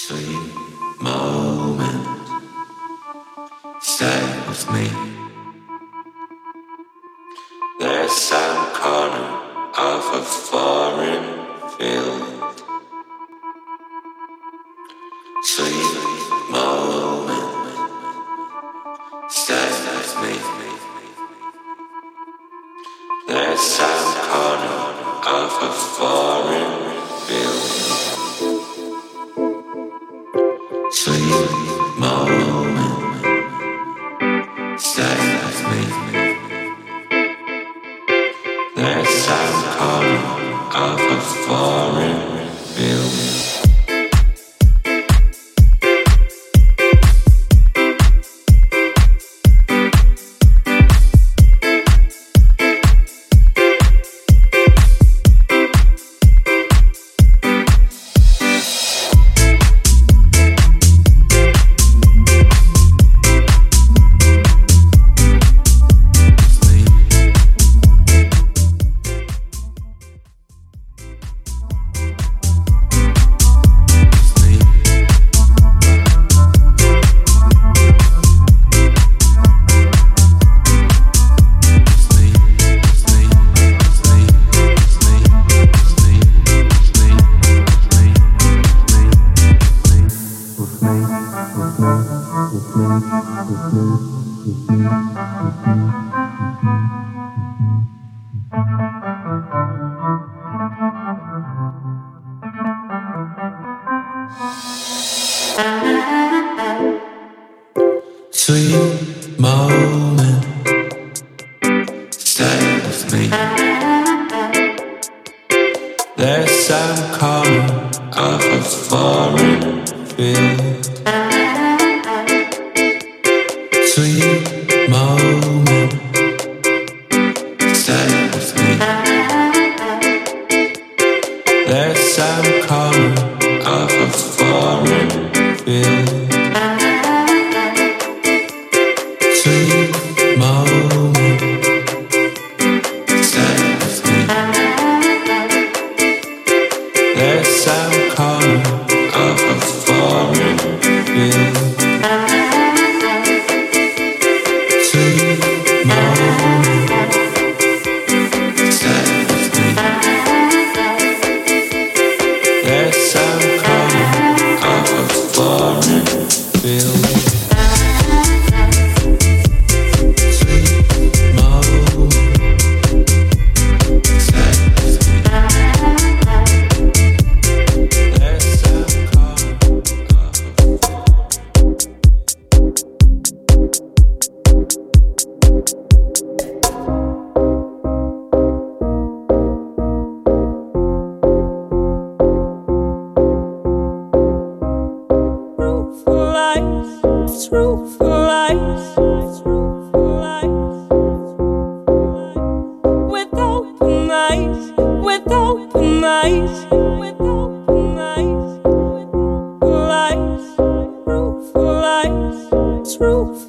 Sweet moment, stay with me. Roof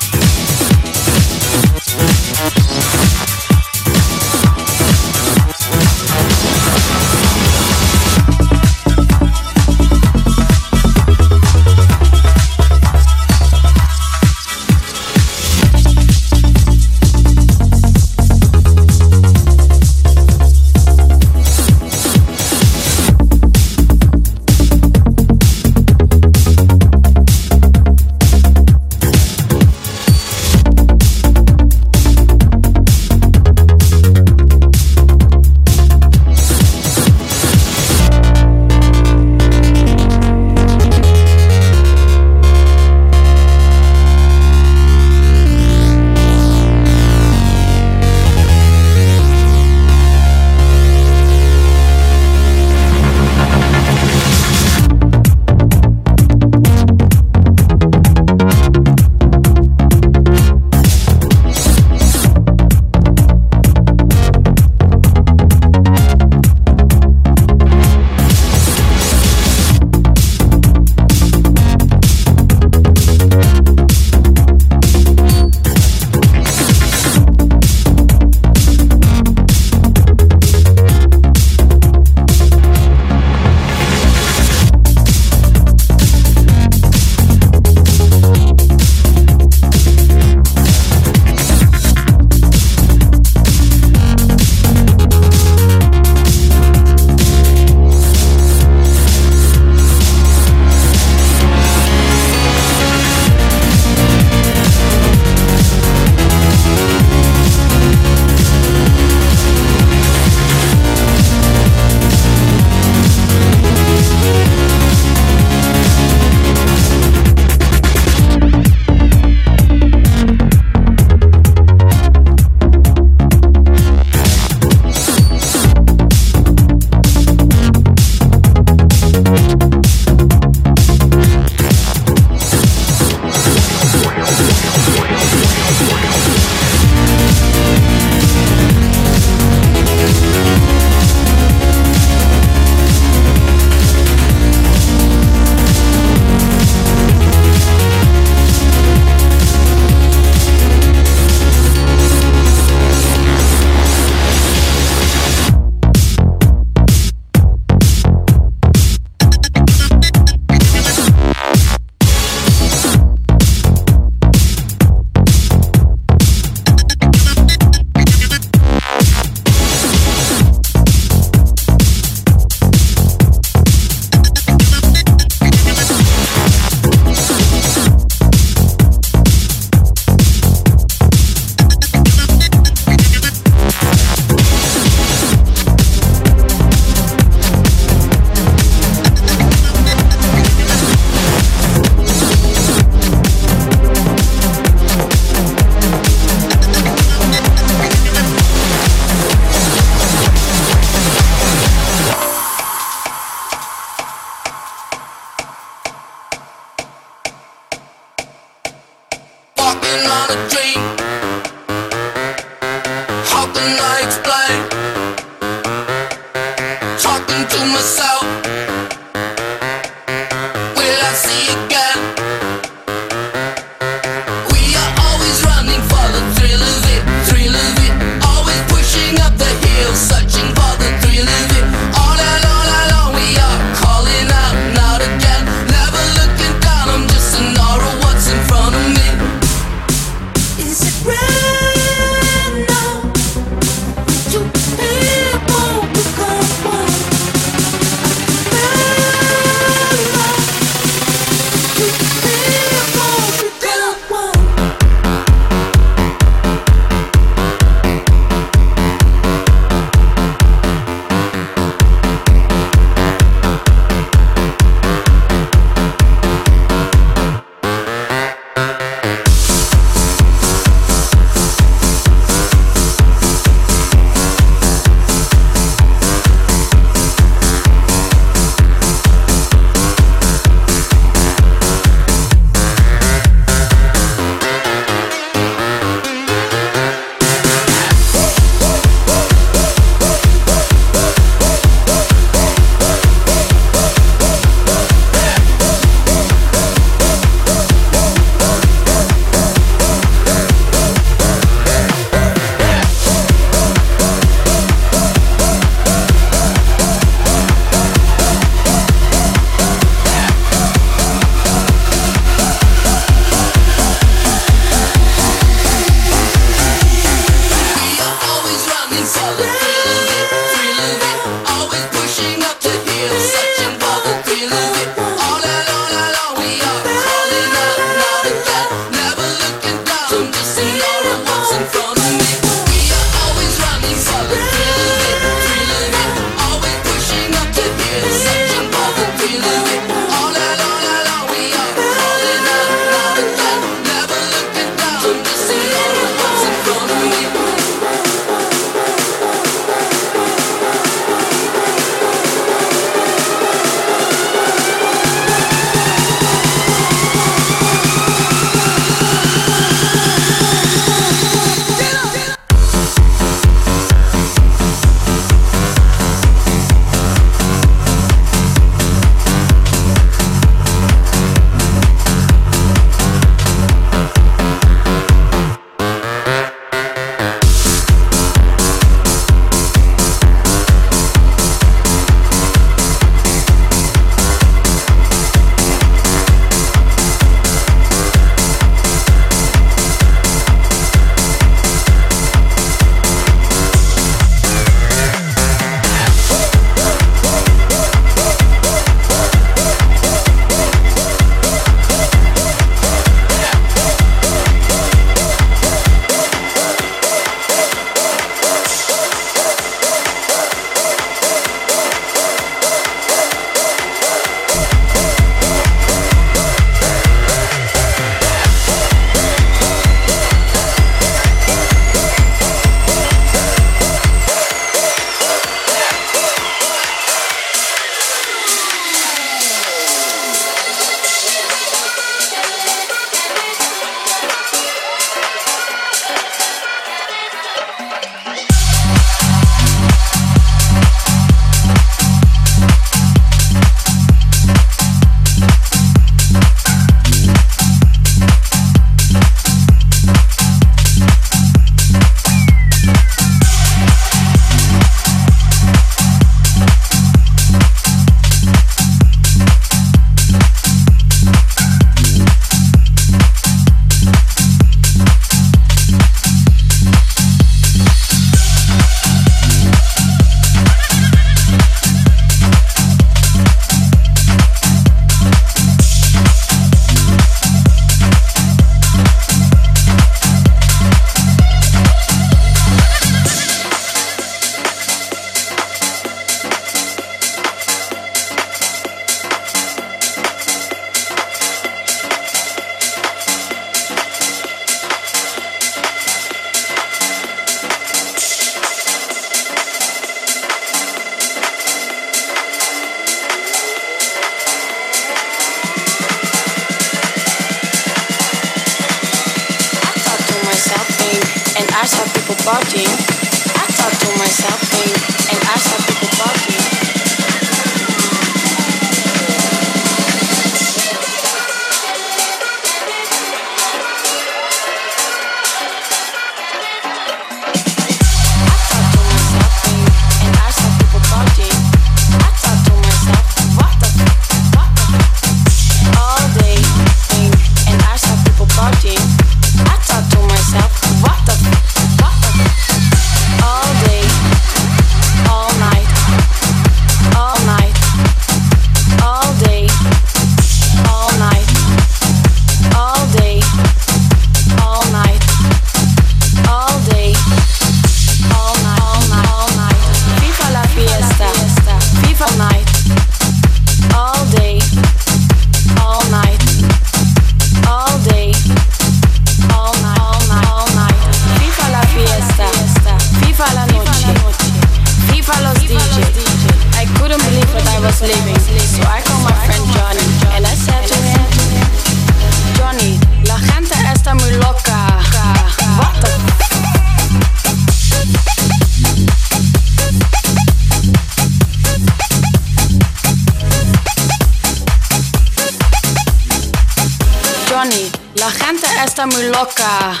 está muy loca.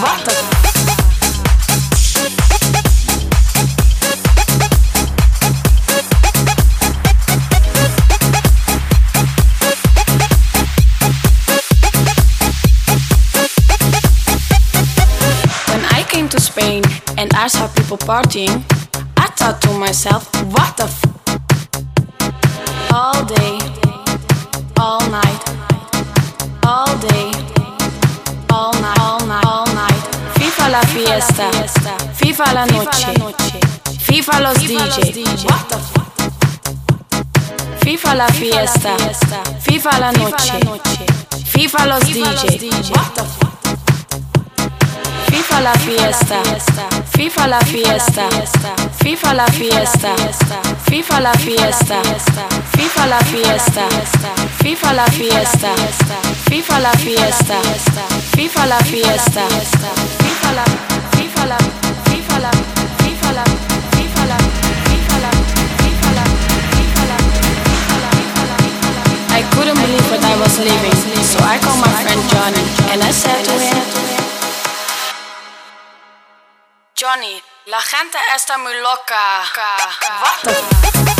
What the When I came to Spain and I saw people partying, I thought to myself, what the f? fiesta, viva la noche, viva los DJ. Viva la fiesta, viva la noche, viva los DJ. FIFA la fiesta, FIFA la fiesta, FIFA la fiesta, FIFA la fiesta, FIFA la fiesta, FIFA la fiesta, FIFA la fiesta, FIFA la fiesta, FIFA la, FIFA la, FIFA la, FIFA la, FIFA la, FIFA la, FIFA la, FIFA la, I couldn't believe what I was leaving, so I called my friend Johnny and I said to him. Johnny, la gente está muy loca. What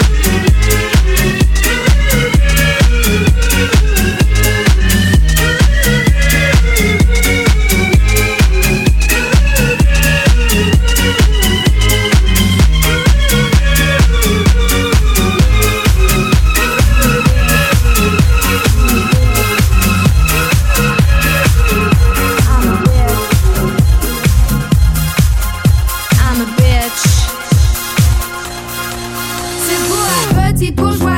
petite bourgeoisie.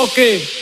toque.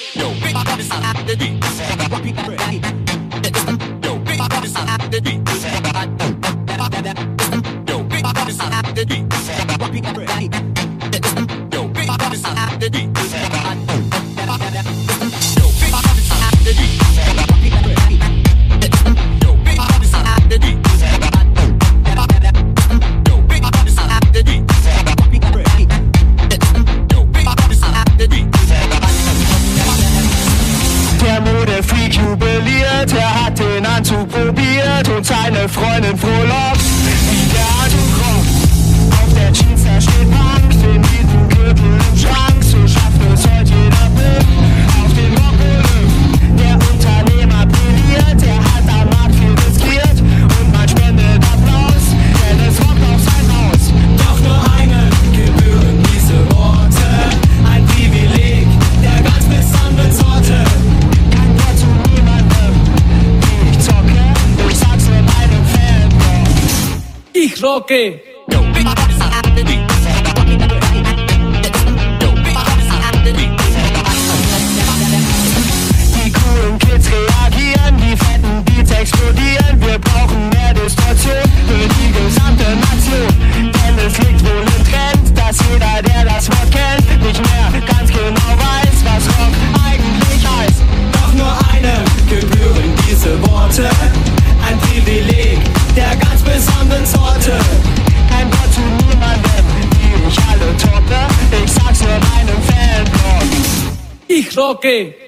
okay.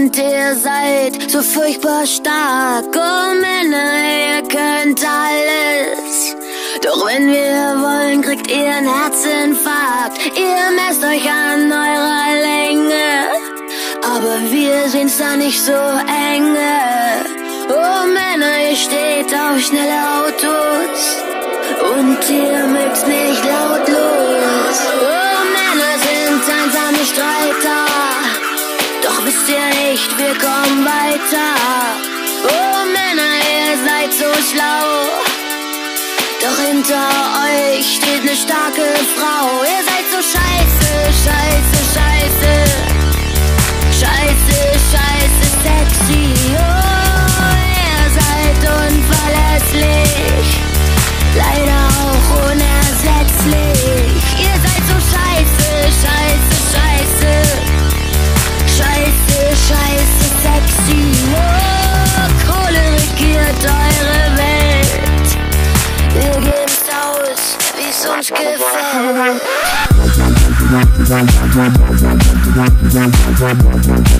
und ihr seid so furchtbar stark. Oh Männer, ihr könnt alles. Doch wenn wir wollen, kriegt ihr einen Herzinfarkt. Ihr messt euch an eurer Länge. Aber wir sehen's da nicht so enge. Oh Männer, ihr steht auf schnelle Autos. Und ihr mögt nicht lautlos. Oh Männer sind einsame Streiter. Doch wisst ihr nicht, wir kommen weiter. Oh Männer, ihr seid so schlau. Doch hinter euch steht eine starke Frau. Ihr seid so scheiße, scheiße, scheiße. Scheiße. I don't care.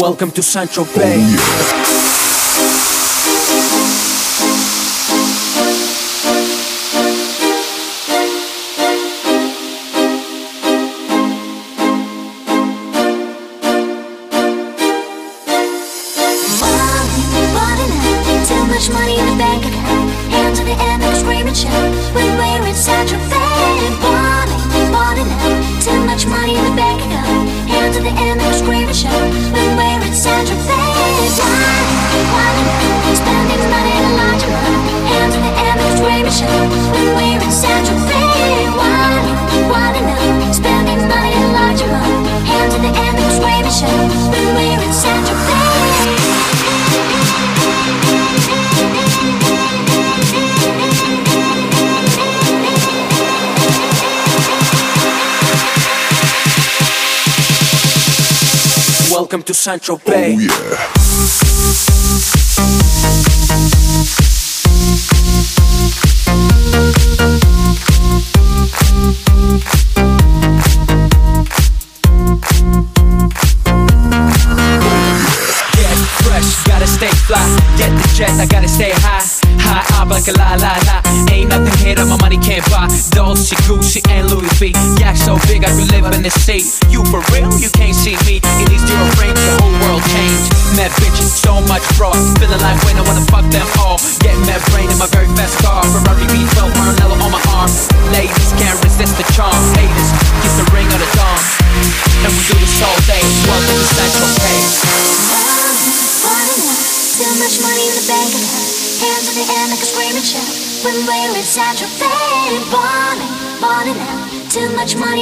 Welcome to Sancho Bay. Oh, yeah. Central Bay. Oh, yeah.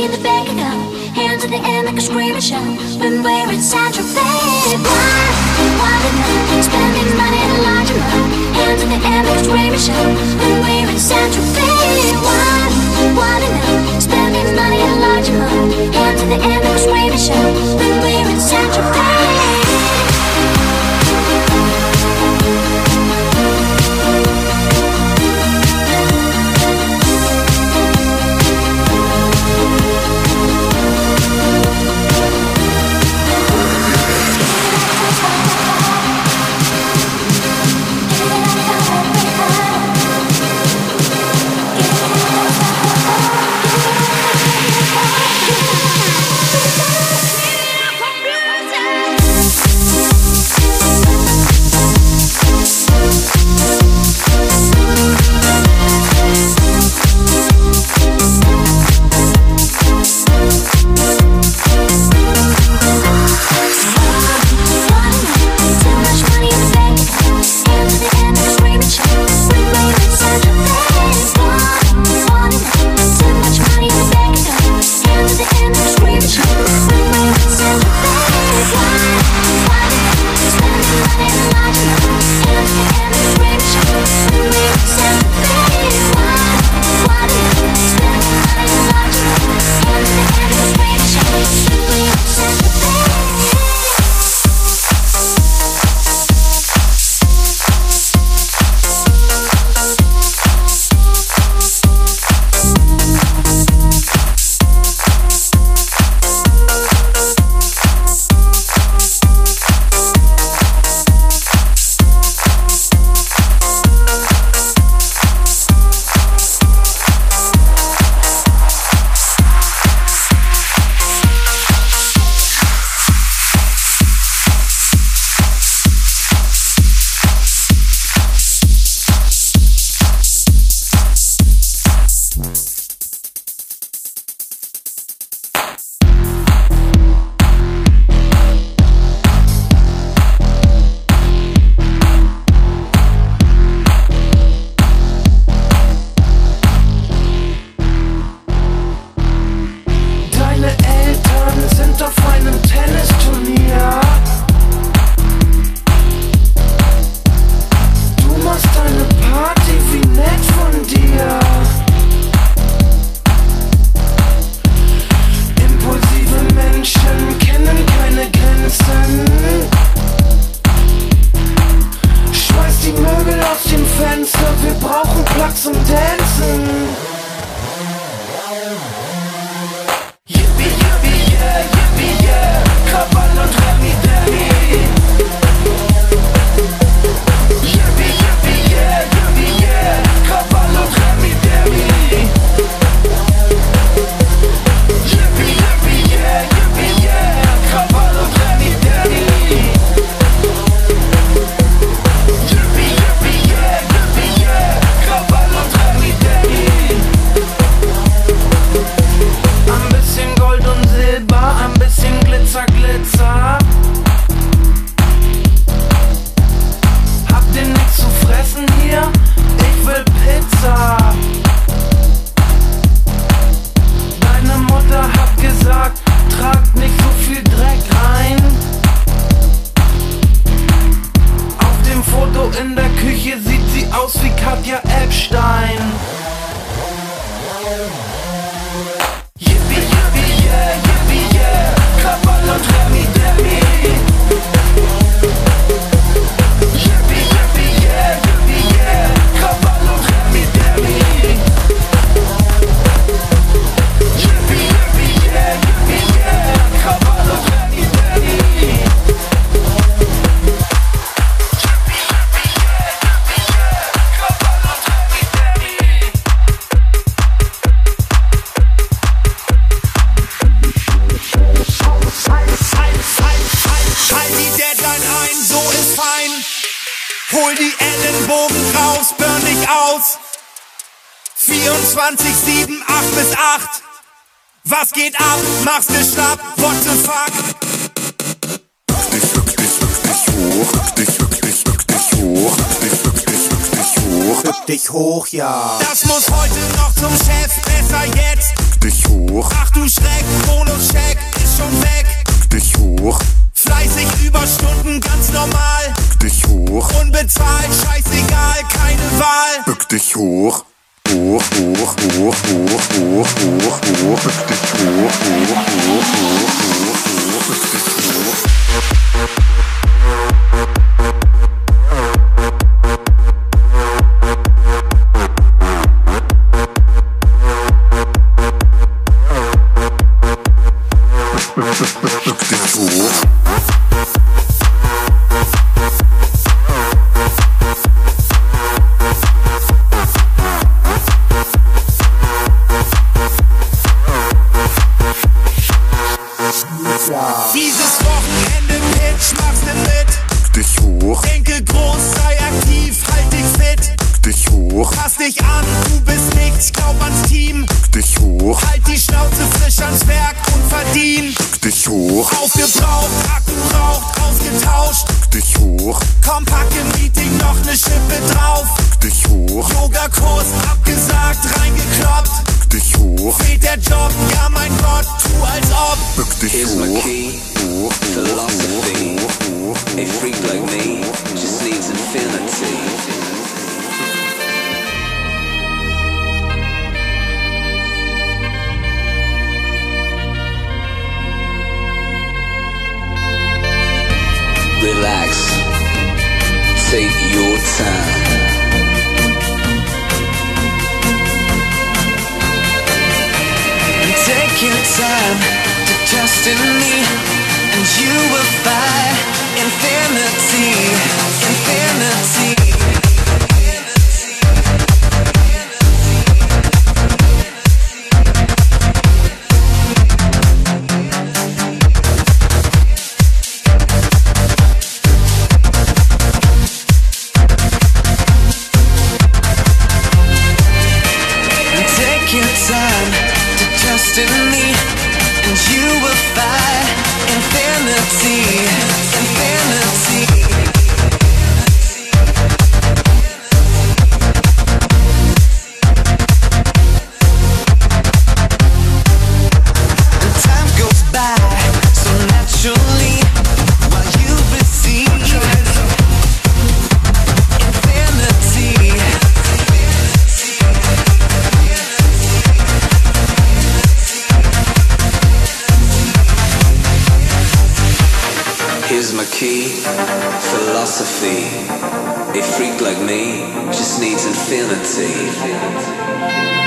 the bank account Hands at the end like a screaming show. When we're inside your why, Why you Spending money in a large amount Hands at the end like a screaming show. When we're inside your why, Why you Spending money in a large amount Hands at the end like a screaming show. When we're inside your aus. 24, 7, 8 bis 8. Was geht ab? Mach's dir schlapp, what the fuck? Bück dich hoch, ja. Das muss heute noch zum Chef, besser jetzt. Dich hoch, Ach du Schreck, Bonuscheck ist schon weg. dich hoch, Fleißig Überstunden, ganz normal. Dich hoch, Unbezahlt, scheißegal, keine Wahl. bück dich hoch. Hoch, hoch, hoch, hoch, hoch, hoch, hoch, bück dich hoch, hoch, hoch, hoch, hoch, hoch, bück dich hoch. Bück dich hoch. silence.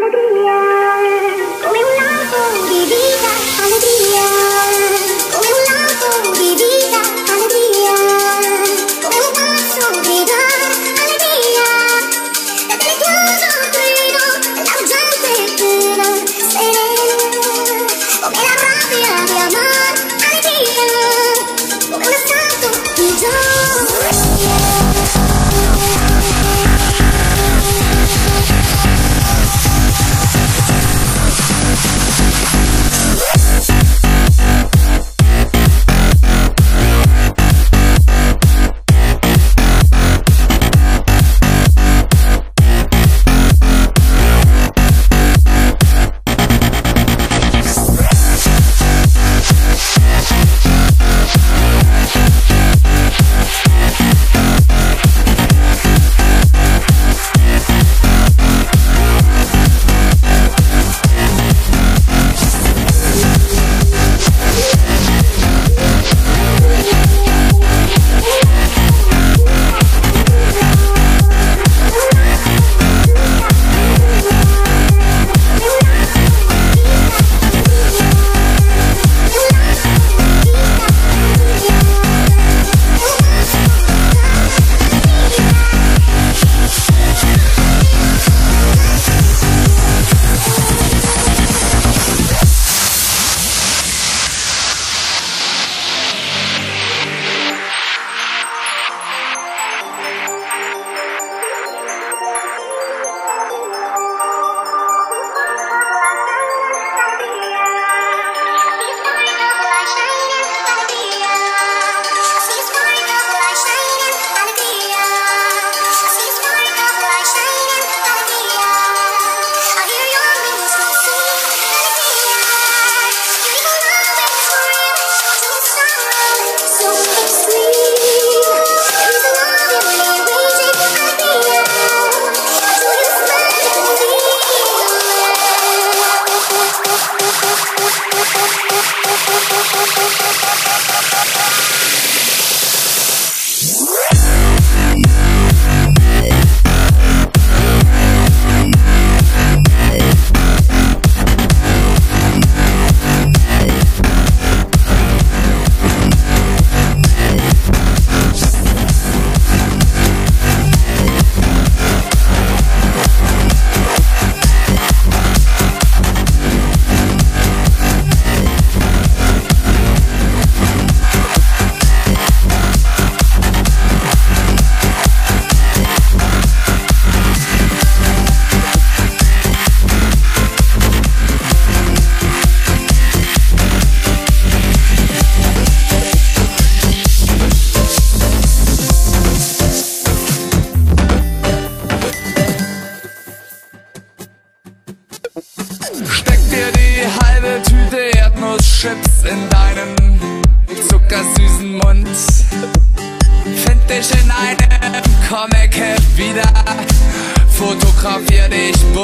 melody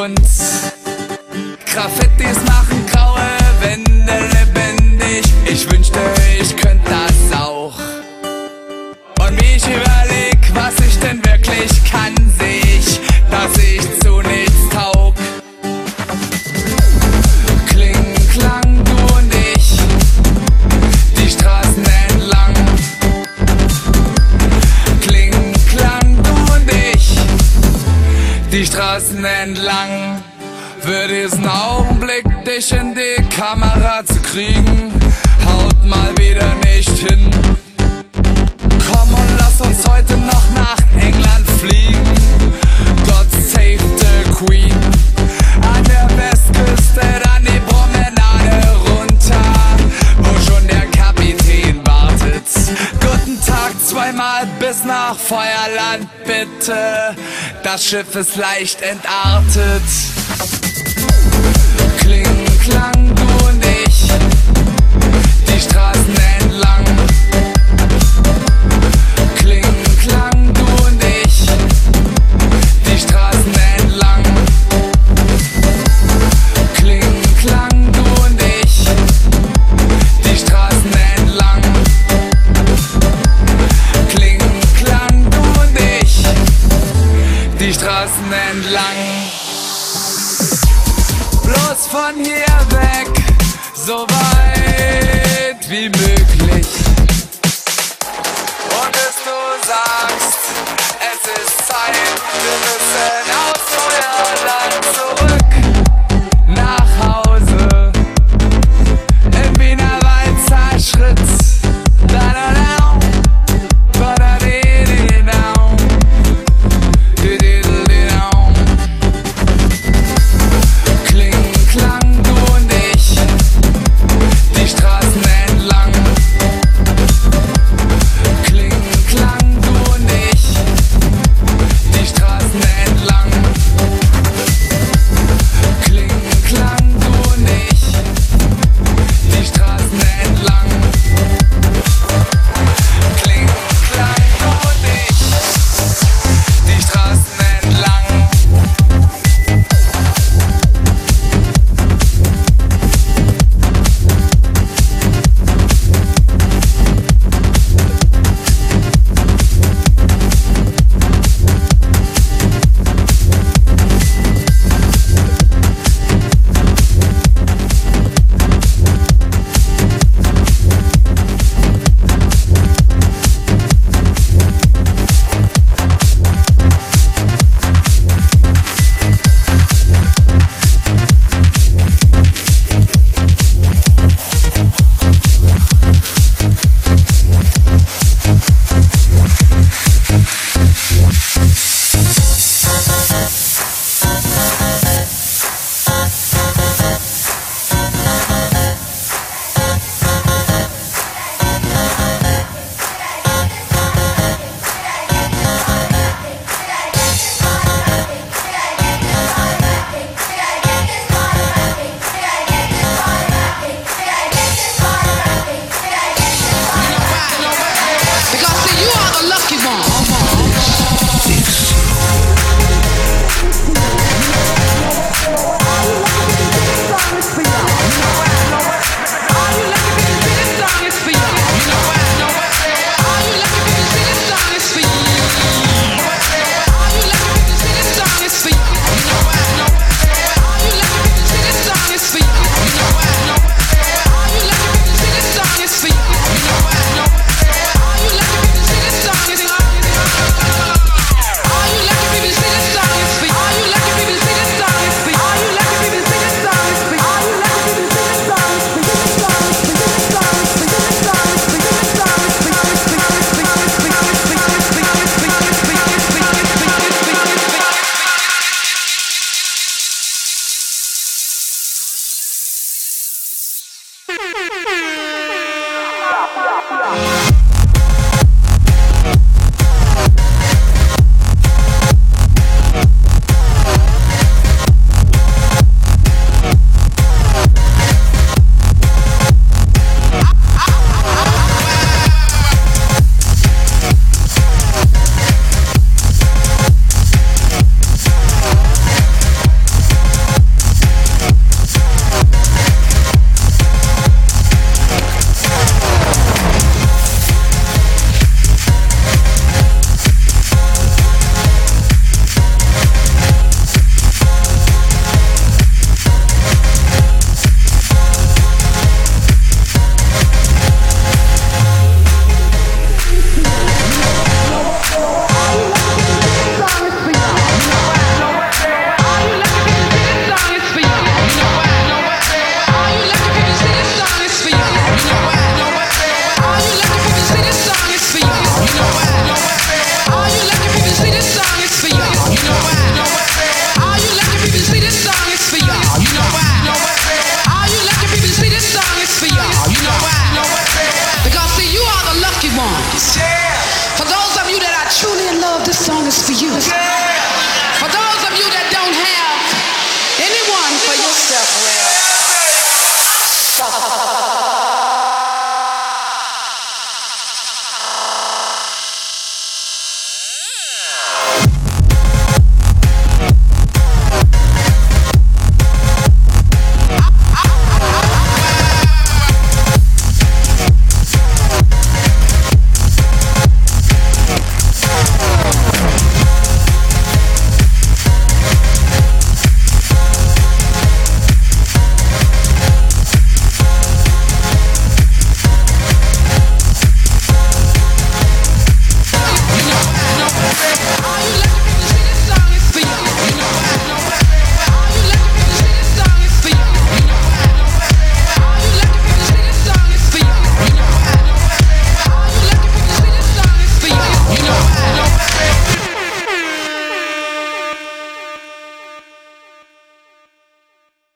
bunt. Graffitis machen graue Wände lebendig. Ich wünschte, ich könnte das auch. Und wie ich überleg, was ich denn wirklich kann, seh ich, dass ich zu nichts taug. Kling, klang, du und ich, die Straßen entlang. Kling, klang, du und ich, die Straßen entlang. Für diesen Augenblick, dich in die Kamera zu kriegen, haut mal wieder nicht hin. Komm und lass uns heute noch nach bis nach Feuerland, bitte. Das Schiff ist leicht entartet. Kling, klang, du und ich, die Straßen von hier weg, so weit wie möglich. Und bis du sagst, es ist Zeit, wir müssen aus euer Land zurück